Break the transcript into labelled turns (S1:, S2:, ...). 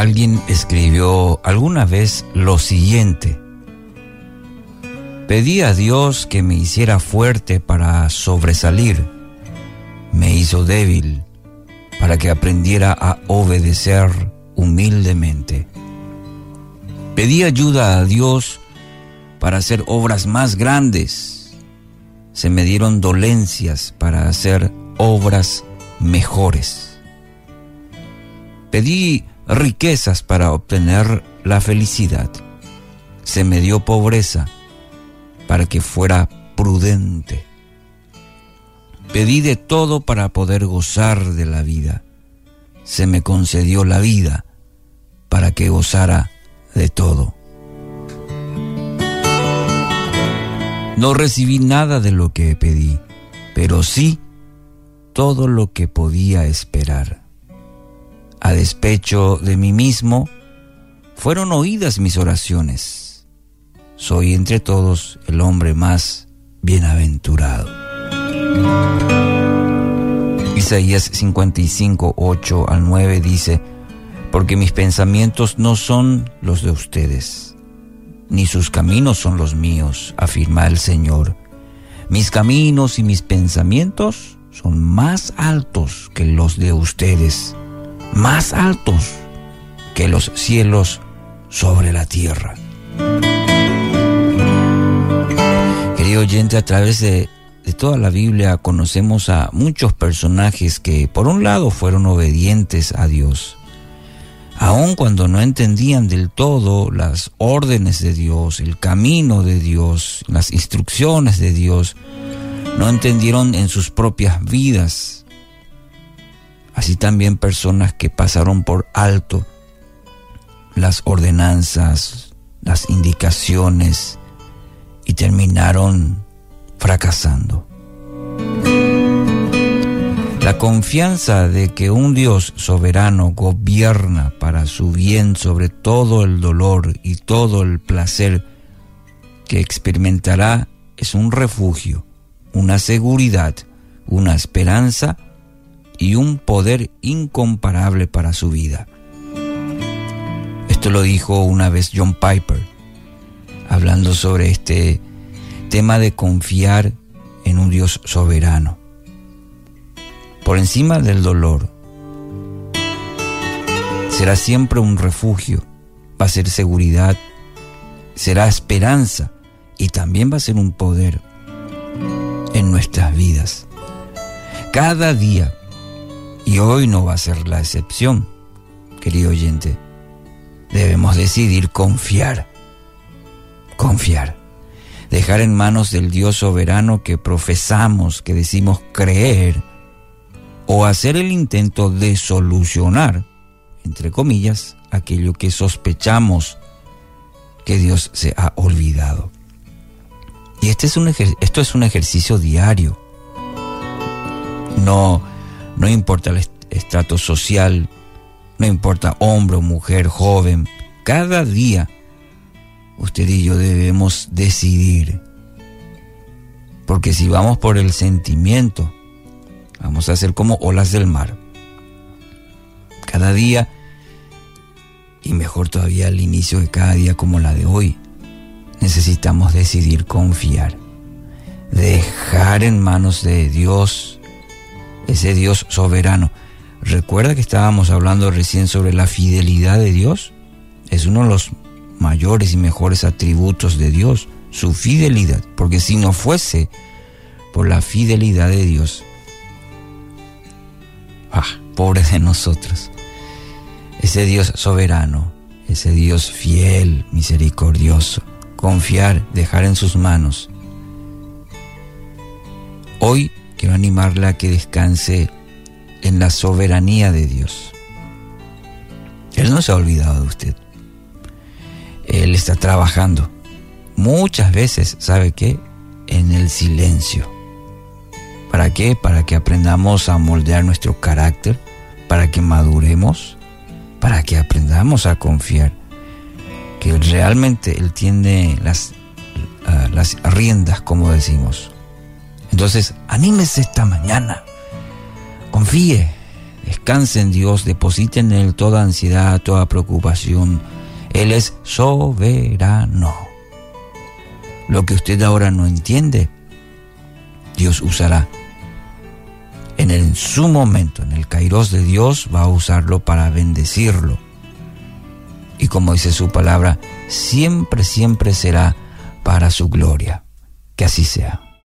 S1: Alguien escribió alguna vez lo siguiente. Pedí a Dios que me hiciera fuerte para sobresalir. Me hizo débil para que aprendiera a obedecer humildemente. Pedí ayuda a Dios para hacer obras más grandes. Se me dieron dolencias para hacer obras mejores. Pedí riquezas para obtener la felicidad. Se me dio pobreza para que fuera prudente. Pedí de todo para poder gozar de la vida. Se me concedió la vida para que gozara de todo. No recibí nada de lo que pedí, pero sí todo lo que podía esperar. A despecho de mí mismo, fueron oídas mis oraciones. Soy entre todos el hombre más bienaventurado. Isaías 55, 8 al 9 dice, porque mis pensamientos no son los de ustedes, ni sus caminos son los míos, afirma el Señor. Mis caminos y mis pensamientos son más altos que los de ustedes, más altos que los cielos sobre la tierra. Querido oyente, a través de, toda la Biblia conocemos a muchos personajes que por un lado fueron obedientes a Dios, aun cuando no entendían del todo las órdenes de Dios, el camino de Dios, las instrucciones de Dios, no entendieron en sus propias vidas. Así también personas que pasaron por alto las ordenanzas, las indicaciones y terminaron fracasando. La confianza de que un Dios soberano gobierna para su bien sobre todo el dolor y todo el placer que experimentará es un refugio una seguridad, una esperanza y un poder incomparable para su vida. Esto lo dijo una vez John Piper, hablando sobre este tema de confiar en un Dios soberano. Por encima del dolor, será siempre un refugio, va a ser seguridad, será esperanza y también va a ser un poder en nuestras vidas. Cada día, y hoy no va a ser la excepción, querido oyente, debemos decidir confiar, confiar, dejar en manos del Dios soberano que profesamos, que decimos creer, o hacer el intento de solucionar, entre comillas, aquello que sospechamos que Dios se ha olvidado. Y este es un esto es un ejercicio diario. No, no importa el estrato social, no importa hombre o mujer, joven, cada día usted y yo debemos decidir. Porque si vamos por el sentimiento, vamos a ser como olas del mar. Cada día, y mejor todavía al inicio de cada día como la de hoy, necesitamos decidir confiar, dejar en manos de Dios, ese Dios soberano. Recuerda que estábamos hablando recién sobre la fidelidad de Dios. Es uno de los mayores y mejores atributos de Dios, su fidelidad, porque si no fuese por la fidelidad de Dios, ah, pobre de nosotros, ese Dios soberano, ese Dios fiel, misericordioso, confiar, dejar en sus manos. Hoy quiero animarla a que descanse en la soberanía de Dios. Él no se ha olvidado de usted. Él está trabajando. Muchas veces, ¿sabe qué? En el silencio. ¿Para qué? Para que aprendamos a moldear nuestro carácter, para que maduremos, para que aprendamos a confiar que realmente Él tiene las, uh, las riendas, como decimos. Entonces, anímese esta mañana, confíe, Descansen en Dios, depositen en Él toda ansiedad, toda preocupación. Él es soberano. Lo que usted ahora no entiende, Dios usará. En, el, su momento, en el kairos de Dios, va a usarlo para bendecirlo. Y como dice su palabra, siempre, siempre será para su gloria. Que así sea.